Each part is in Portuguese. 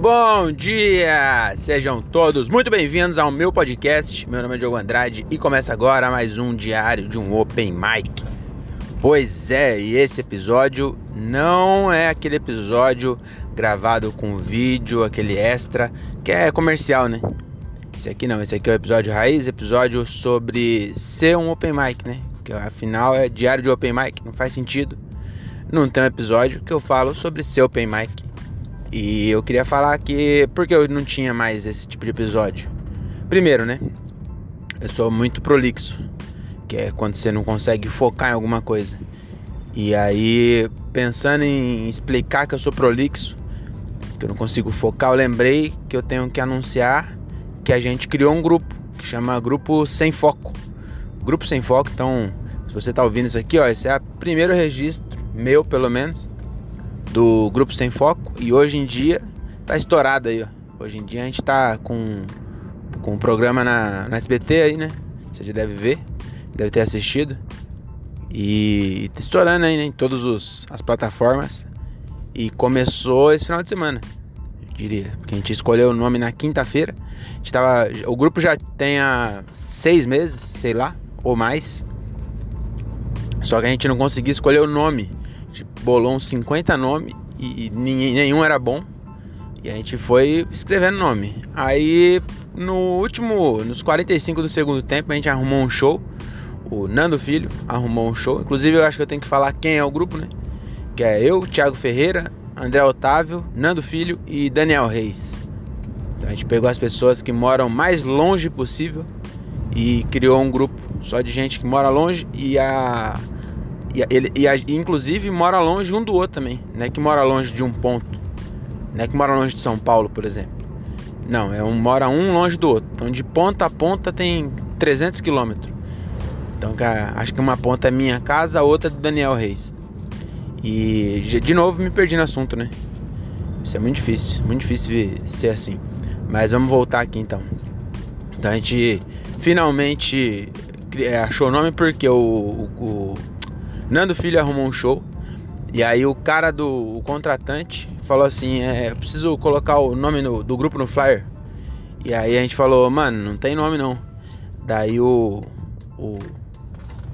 Bom dia! Sejam todos muito bem-vindos ao meu podcast. Meu nome é Diogo Andrade e começa agora mais um diário de um Open Mic. Pois é, e esse episódio não é aquele episódio gravado com vídeo, aquele extra, que é comercial, né? Esse aqui não, esse aqui é o episódio raiz, episódio sobre ser um Open Mic, né? Que afinal é diário de Open Mic, não faz sentido. Não tem um episódio que eu falo sobre ser Open Mic. E eu queria falar que porque eu não tinha mais esse tipo de episódio. Primeiro, né? Eu sou muito prolixo, que é quando você não consegue focar em alguma coisa. E aí, pensando em explicar que eu sou prolixo, que eu não consigo focar, eu lembrei que eu tenho que anunciar que a gente criou um grupo que chama Grupo Sem Foco. Grupo Sem Foco, então, se você está ouvindo isso aqui, ó, esse é o primeiro registro meu, pelo menos, do Grupo Sem Foco e hoje em dia tá estourado aí, ó. Hoje em dia a gente tá com, com um programa na, na SBT aí, né? Você já deve ver, deve ter assistido. E tá estourando aí, né? Em todas as plataformas. E começou esse final de semana, eu diria. Porque a gente escolheu o nome na quinta-feira. A gente tava. O grupo já tem há seis meses, sei lá, ou mais. Só que a gente não conseguia escolher o nome gente bolou uns 50 nomes e nenhum era bom. E a gente foi escrevendo nome. Aí no último, nos 45 do segundo tempo, a gente arrumou um show. O Nando Filho arrumou um show. Inclusive eu acho que eu tenho que falar quem é o grupo, né? Que é eu, Thiago Ferreira, André Otávio, Nando Filho e Daniel Reis. Então a gente pegou as pessoas que moram mais longe possível e criou um grupo só de gente que mora longe e a e, ele, e, e, inclusive mora longe um do outro também. Não é que mora longe de um ponto. Não é que mora longe de São Paulo, por exemplo. Não, é um mora um longe do outro. Então de ponta a ponta tem 300 quilômetros. Então acho que uma ponta é minha casa, a outra é do Daniel Reis. E de novo me perdi no assunto, né? Isso é muito difícil, muito difícil ser assim. Mas vamos voltar aqui então. Então a gente finalmente achou o nome porque o, o, Nando Filho arrumou um show. E aí o cara do o contratante falou assim, é, preciso colocar o nome no, do grupo no flyer. E aí a gente falou, mano, não tem nome não. Daí o, o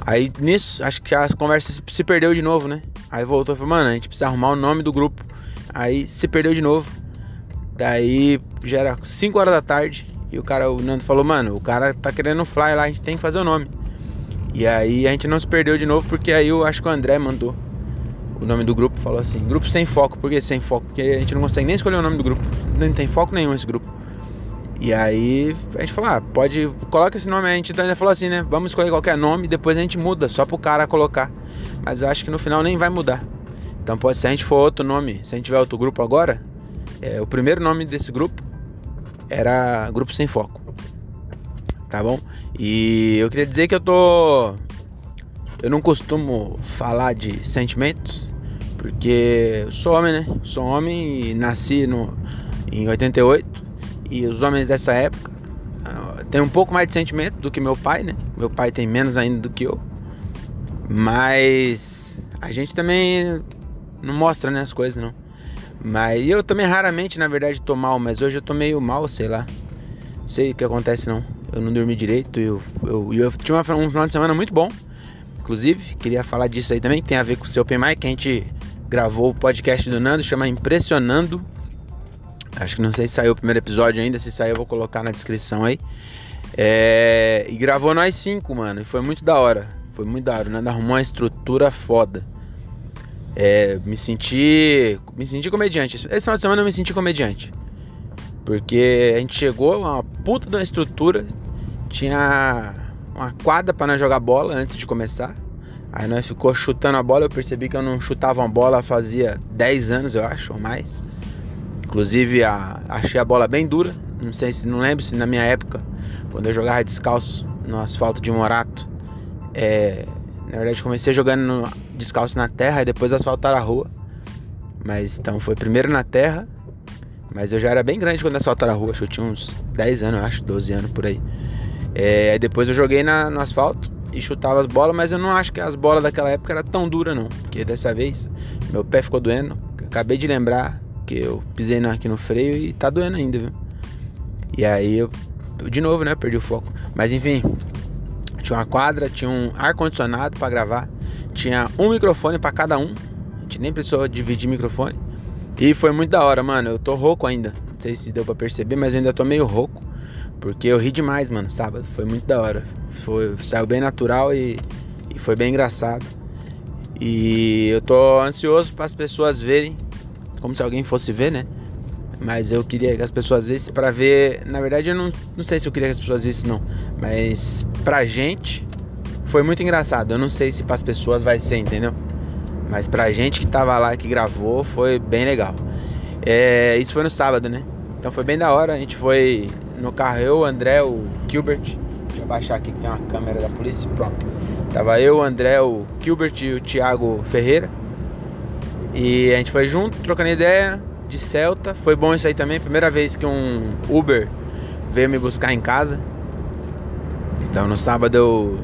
aí nisso, acho que as conversas se perdeu de novo, né? Aí voltou falou, mano, a gente precisa arrumar o nome do grupo. Aí se perdeu de novo. Daí já era 5 horas da tarde e o cara, o Nando falou, mano, o cara tá querendo o flyer lá, a gente tem que fazer o nome. E aí a gente não se perdeu de novo, porque aí eu acho que o André mandou o nome do grupo, falou assim, grupo sem foco, por que sem foco? Porque a gente não consegue nem escolher o nome do grupo, não tem foco nenhum esse grupo. E aí a gente falou, ah, pode, coloca esse nome a gente ainda falou assim, né, vamos escolher qualquer nome, depois a gente muda, só pro cara colocar. Mas eu acho que no final nem vai mudar. Então pode, se a gente for outro nome, se a gente tiver outro grupo agora, é, o primeiro nome desse grupo era Grupo Sem Foco tá bom? E eu queria dizer que eu tô. Eu não costumo falar de sentimentos, porque eu sou homem, né? Sou homem e nasci no, em 88. E os homens dessa época uh, têm um pouco mais de sentimento do que meu pai, né? Meu pai tem menos ainda do que eu. Mas a gente também não mostra né, as coisas, não. Mas eu também raramente, na verdade, tô mal, mas hoje eu tô meio mal, sei lá. Não sei o que acontece não eu não dormi direito. Eu, eu, eu tinha um final de semana muito bom. Inclusive, queria falar disso aí também, que tem a ver com o seu Open Mic, que a gente gravou o podcast do Nando, chama Impressionando. Acho que não sei se saiu o primeiro episódio ainda, se saiu eu vou colocar na descrição aí. É, e gravou nós cinco, mano, e foi muito da hora. Foi muito da hora, o Nando arrumou uma estrutura foda. É, me senti. Me senti comediante. Esse final de semana eu me senti comediante. Porque a gente chegou, uma puta de uma estrutura, tinha uma quadra para nós jogar bola antes de começar. Aí nós ficou chutando a bola, eu percebi que eu não chutava uma bola fazia 10 anos, eu acho, ou mais. Inclusive a, achei a bola bem dura. Não sei se não lembro se na minha época, quando eu jogava descalço no asfalto de Morato, é, na verdade comecei jogando no, descalço na terra e depois asfaltar a rua. Mas então foi primeiro na terra, mas eu já era bem grande quando asfaltaram a rua, eu tinha uns 10 anos, acho, 12 anos por aí. É, depois eu joguei na, no asfalto e chutava as bolas, mas eu não acho que as bolas daquela época eram tão duras não. Porque dessa vez meu pé ficou doendo. Acabei de lembrar porque eu pisei aqui no freio e tá doendo ainda, viu? E aí eu, de novo, né, perdi o foco. Mas enfim, tinha uma quadra, tinha um ar-condicionado para gravar, tinha um microfone para cada um, a gente nem precisou dividir microfone. E foi muito da hora, mano. Eu tô rouco ainda. Não sei se deu pra perceber, mas eu ainda tô meio rouco. Porque eu ri demais, mano, sábado. Foi muito da hora. Foi, saiu bem natural e, e foi bem engraçado. E eu tô ansioso para as pessoas verem, como se alguém fosse ver, né? Mas eu queria que as pessoas vissem para ver. Na verdade, eu não, não sei se eu queria que as pessoas vissem, não. Mas pra gente foi muito engraçado. Eu não sei se para as pessoas vai ser, entendeu? Mas pra gente que tava lá, que gravou, foi bem legal. É, isso foi no sábado, né? Então foi bem da hora. A gente foi no carro, eu, o André, o Gilbert. Deixa eu baixar aqui que tem uma câmera da polícia. Pronto. Tava eu, o André, o Gilbert e o Thiago Ferreira. E a gente foi junto, trocando ideia de Celta. Foi bom isso aí também. Primeira vez que um Uber veio me buscar em casa. Então no sábado eu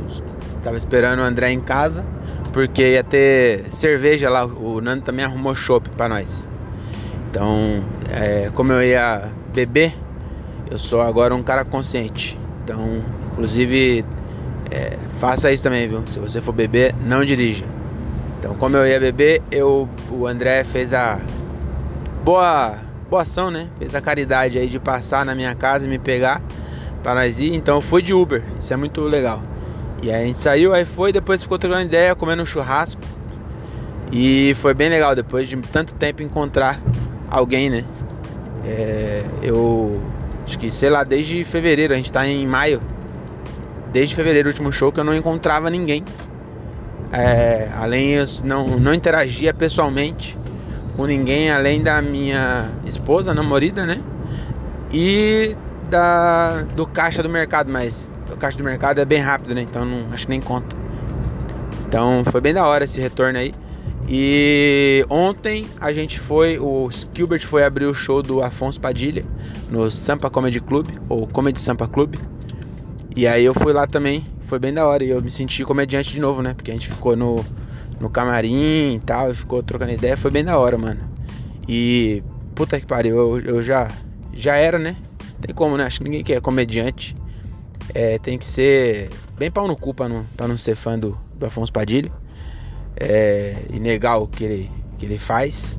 tava esperando o André em casa. Porque ia ter cerveja lá. O Nando também arrumou chopp para nós. Então, é, como eu ia beber, eu sou agora um cara consciente. Então, inclusive, é, faça isso também, viu? Se você for beber, não dirija. Então, como eu ia beber, eu, o André fez a boa, boa ação, né? Fez a caridade aí de passar na minha casa e me pegar para nós ir. Então, eu fui de Uber. Isso é muito legal. E aí a gente saiu, aí foi, depois ficou trocando ideia, comendo um churrasco. E foi bem legal, depois de tanto tempo encontrar alguém, né? É, eu acho que, sei lá, desde fevereiro, a gente tá em maio. Desde fevereiro, o último show, que eu não encontrava ninguém. É, além, eu não, não interagia pessoalmente com ninguém, além da minha esposa, namorada, né? E da, do caixa do mercado, mas o caixa do mercado é bem rápido, né? Então não, acho que nem conta. Então foi bem da hora esse retorno aí. E ontem a gente foi, o Gilbert foi abrir o show do Afonso Padilha no Sampa Comedy Club, ou Comedy Sampa Club. E aí eu fui lá também, foi bem da hora. E eu me senti comediante de novo, né? Porque a gente ficou no, no camarim e tal, ficou trocando ideia, foi bem da hora, mano. E puta que pariu, eu, eu já, já era, né? Tem como, né? Acho que ninguém que é comediante é, tem que ser bem pau no cu pra não, pra não ser fã do, do Afonso Padilha é, negar o que ele, que ele faz.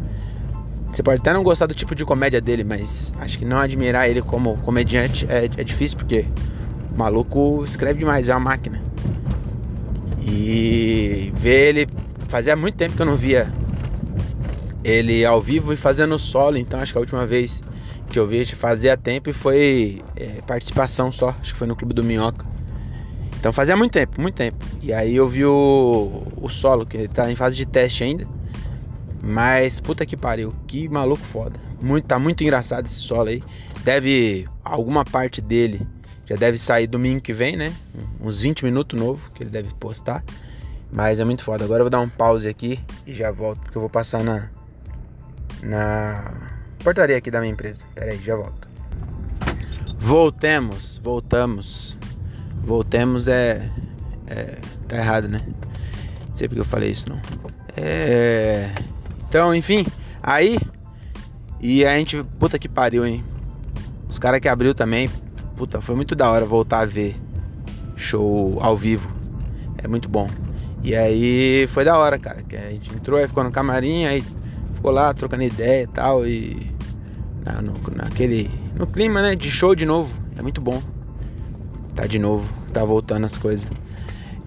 Você pode até não gostar do tipo de comédia dele, mas acho que não admirar ele como comediante é, é difícil, porque o maluco escreve demais, é uma máquina. E ver ele. Fazia muito tempo que eu não via ele ao vivo e fazendo solo, então acho que a última vez que eu vi fazia tempo e foi é, participação só, acho que foi no Clube do Minhoca. Então fazia muito tempo, muito tempo. E aí eu vi o, o solo, que tá em fase de teste ainda. Mas puta que pariu, que maluco foda. Muito, tá muito engraçado esse solo aí. Deve. Alguma parte dele já deve sair domingo que vem, né? Uns 20 minutos novo que ele deve postar. Mas é muito foda. Agora eu vou dar um pause aqui e já volto, porque eu vou passar na. Na portaria aqui da minha empresa. Pera aí, já volto. Voltemos, voltamos. Voltemos é, é. Tá errado, né? Não sei porque eu falei isso, não. É. Então, enfim, aí. E a gente. Puta que pariu, hein? Os caras que abriu também. Puta, foi muito da hora voltar a ver show ao vivo. É muito bom. E aí foi da hora, cara. Que a gente entrou, aí ficou no camarim, aí ficou lá trocando ideia e tal. E. Na, no, naquele. No clima, né? De show de novo. É muito bom tá de novo, tá voltando as coisas.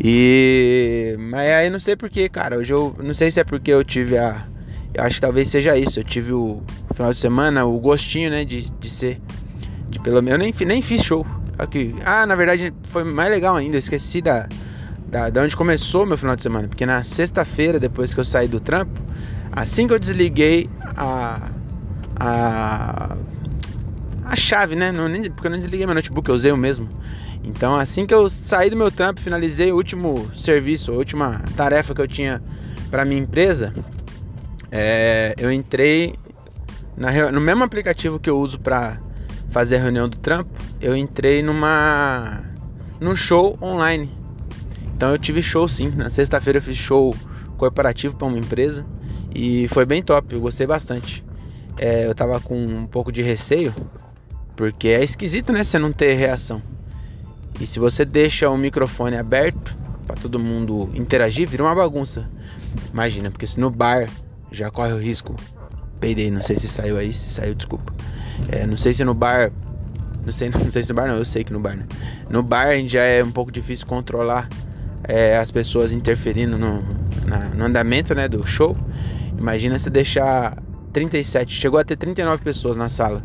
E. Mas aí não sei porquê, cara. Hoje eu. Não sei se é porque eu tive a. Eu acho que talvez seja isso. Eu tive o final de semana, o gostinho, né? De, de ser. De pelo menos. Eu nem, nem fiz show. Aqui. Ah, na verdade foi mais legal ainda. Eu esqueci da, da, da onde começou meu final de semana. Porque na sexta-feira, depois que eu saí do trampo, assim que eu desliguei a. A. A chave, né? Não, nem, porque eu não desliguei meu notebook, eu usei o mesmo. Então, assim que eu saí do meu trampo, finalizei o último serviço, a última tarefa que eu tinha para minha empresa, é, eu entrei na, no mesmo aplicativo que eu uso para fazer a reunião do trampo, eu entrei numa num show online. Então eu tive show sim. Na sexta-feira eu fiz show corporativo para uma empresa e foi bem top, eu gostei bastante. é, eu tava com um pouco de receio, porque é esquisito, né? Você não ter reação. E se você deixa o microfone aberto para todo mundo interagir, vira uma bagunça. Imagina, porque se no bar já corre o risco. Peidei, não sei se saiu aí, se saiu, desculpa. É, não sei se no bar. Não sei, não sei se no bar não, eu sei que no bar, né? No bar já é um pouco difícil controlar é, as pessoas interferindo no, na, no andamento né, do show. Imagina se deixar 37, chegou a ter 39 pessoas na sala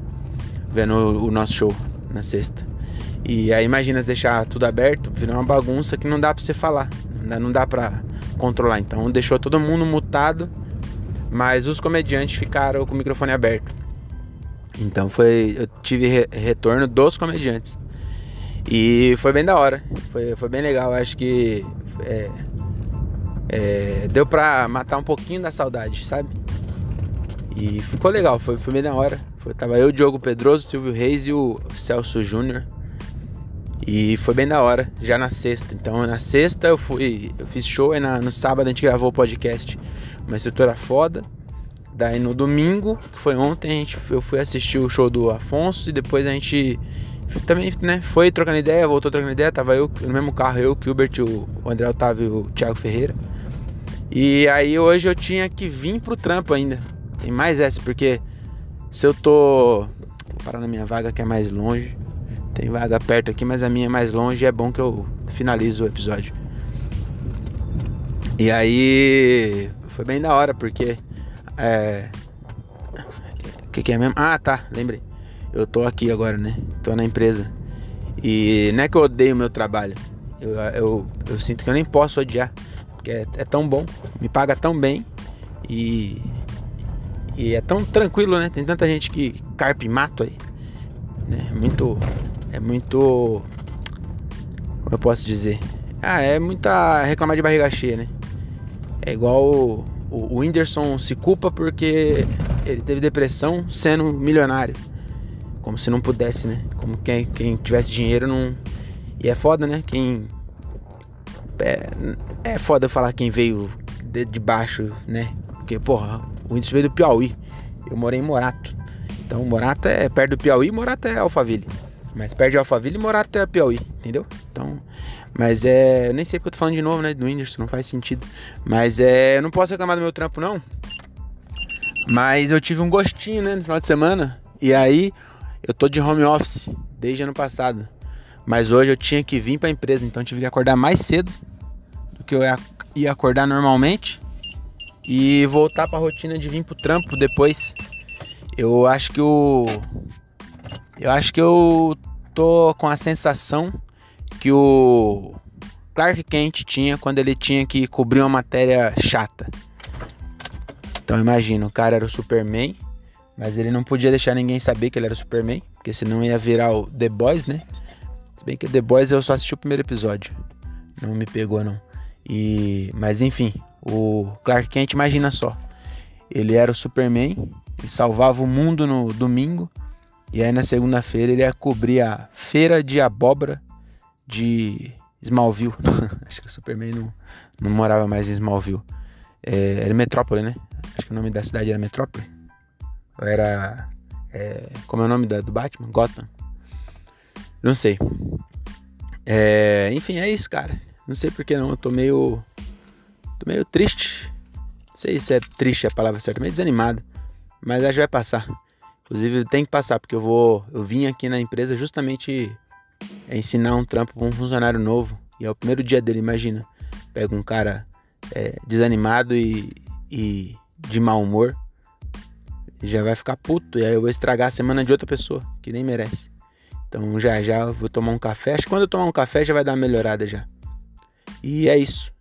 vendo o, nosso show na sexta. E aí imagina deixar tudo aberto, virar uma bagunça que não dá pra você falar, não dá, não dá pra controlar. Então deixou todo mundo mutado, mas os comediantes ficaram com o microfone aberto. Então foi, eu tive re, retorno dos comediantes. E foi bem da hora, foi, foi bem legal. Acho que é, é, deu pra matar um pouquinho da saudade, sabe? E ficou legal, foi, foi bem da hora. Foi, tava eu, Diogo Pedroso, Silvio Reis e o Celso Júnior. E foi bem da hora, já na sexta. Então na sexta eu fui, eu fiz show e na, no sábado a gente gravou o podcast. Uma estrutura foda. Daí no domingo, que foi ontem, a gente, eu fui assistir o show do Afonso e depois a gente também, né, foi trocando ideia, voltou trocando ideia, tava eu no mesmo carro, eu, o Gilbert, o, André Otávio e o Thiago Ferreira. E aí hoje eu tinha que vir pro trampo ainda. Tem mais essa, porque se eu tô. Vou parar na minha vaga que é mais longe. Tem vaga perto aqui, mas a minha é mais longe é bom que eu finalizo o episódio. E aí. Foi bem da hora, porque. É. O que, que é mesmo? Ah, tá, lembrei. Eu tô aqui agora, né? Tô na empresa. E não é que eu odeio o meu trabalho. Eu, eu, eu sinto que eu nem posso odiar. Porque é, é tão bom, me paga tão bem. E e é tão tranquilo, né? Tem tanta gente que carpe mato aí. Né? Muito. É muito. Como eu posso dizer? Ah, é muita reclamar de barriga cheia, né? É igual o, o, o Whindersson se culpa porque ele teve depressão sendo milionário. Como se não pudesse, né? Como quem, quem tivesse dinheiro não. E é foda, né? Quem. É, é foda falar quem veio de, de baixo, né? Porque, porra, o índice veio do Piauí. Eu morei em Morato. Então, Morato é perto do Piauí, Morato é Alphaville. Mas perto de Alphaville, Morato é Piauí, entendeu? Então, mas é. Eu nem sei porque eu tô falando de novo, né? Do Whindersson, não faz sentido. Mas é. Eu não posso reclamar do meu trampo, não. Mas eu tive um gostinho, né? No final de semana. E aí, eu tô de home office desde ano passado. Mas hoje eu tinha que vir pra empresa, então tive que acordar mais cedo do que eu ia acordar normalmente e voltar para a rotina de vir pro trampo depois. Eu acho que o eu acho que eu tô com a sensação que o Clark Kent tinha quando ele tinha que cobrir uma matéria chata. Então imagina, o cara era o Superman, mas ele não podia deixar ninguém saber que ele era o Superman, porque senão ia virar o The Boys, né? Se bem que The Boys eu só assisti o primeiro episódio. Não me pegou não. E mas enfim, o Clark Kent, imagina só. Ele era o Superman, ele salvava o mundo no domingo. E aí na segunda-feira ele ia cobrir a feira de abóbora de Smallville. Acho que o Superman não, não morava mais em Smallville. É, era Metrópole, né? Acho que o nome da cidade era Metrópole. Era. É, como é o nome da, do Batman? Gotham. Não sei. É, enfim, é isso, cara. Não sei porque não. Eu tô meio Tô meio triste. Não sei se é triste a palavra certa, meio desanimado. Mas acho que vai passar. Inclusive tem que passar, porque eu vou. Eu vim aqui na empresa justamente ensinar um trampo para um funcionário novo. E é o primeiro dia dele, imagina. Pega um cara é, desanimado e, e de mau humor. Já vai ficar puto. E aí eu vou estragar a semana de outra pessoa, que nem merece. Então já já vou tomar um café. Acho que quando eu tomar um café já vai dar uma melhorada já. E é isso.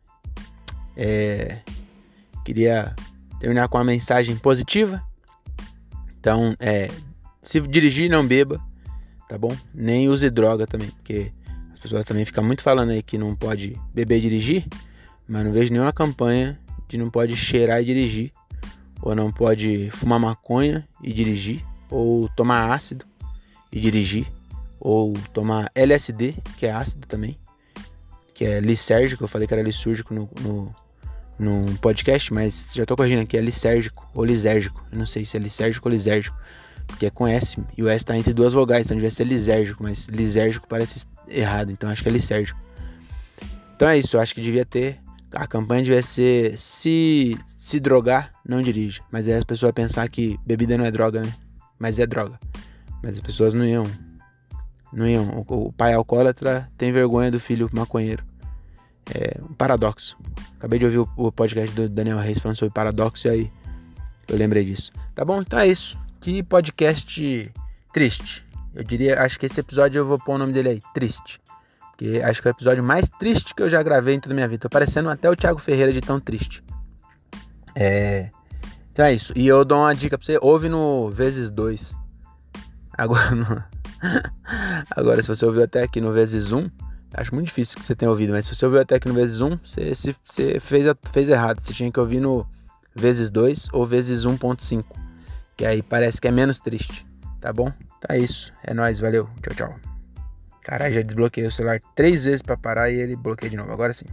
É, queria terminar com uma mensagem positiva. Então, é, se dirigir, não beba, tá bom? Nem use droga também, porque as pessoas também ficam muito falando aí que não pode beber e dirigir, mas não vejo nenhuma campanha de não pode cheirar e dirigir, ou não pode fumar maconha e dirigir, ou tomar ácido e dirigir, ou tomar LSD, que é ácido também, que é lisérgico, eu falei que era lisúrgico no, no num podcast, mas já tô corrigindo aqui, é lisérgico ou lisérgico. Eu não sei se é lisérgico ou lisérgico, porque é com S e o S tá entre duas vogais, então devia ser lisérgico, mas lisérgico parece errado, então acho que é lisérgico. Então é isso, eu acho que devia ter. A campanha devia ser se se drogar, não dirige. Mas aí as pessoas pensar que bebida não é droga, né? Mas é droga. Mas as pessoas não iam. Não iam. O, pai alcoólatra tem vergonha do filho maconheiro. É um paradoxo. Acabei de ouvir o, podcast do Daniel Reis falando sobre paradoxo e aí eu lembrei disso. Tá bom? Então é isso. Que podcast triste. Eu diria, acho que esse episódio eu vou pôr o nome dele aí, triste. Porque acho que é o episódio mais triste que eu já gravei em toda a minha vida. Tô parecendo até o Thiago Ferreira de tão triste. É. Então é isso. E eu dou uma dica pra você: ouve no vezes 2. Agora, no... Agora, se você ouviu até aqui no vezes 1, um, acho muito difícil que você tenha ouvido, mas se você ouviu até aqui no vezes 1, um, você, você fez, fez errado. Você tinha que ouvir no vezes 2 ou vezes 1.5. Que aí parece que é menos triste. Tá bom? Tá isso. É nóis, valeu. Tchau, tchau. Caralho, já desbloqueei o celular três vezes para parar e ele bloqueia de novo. Agora sim.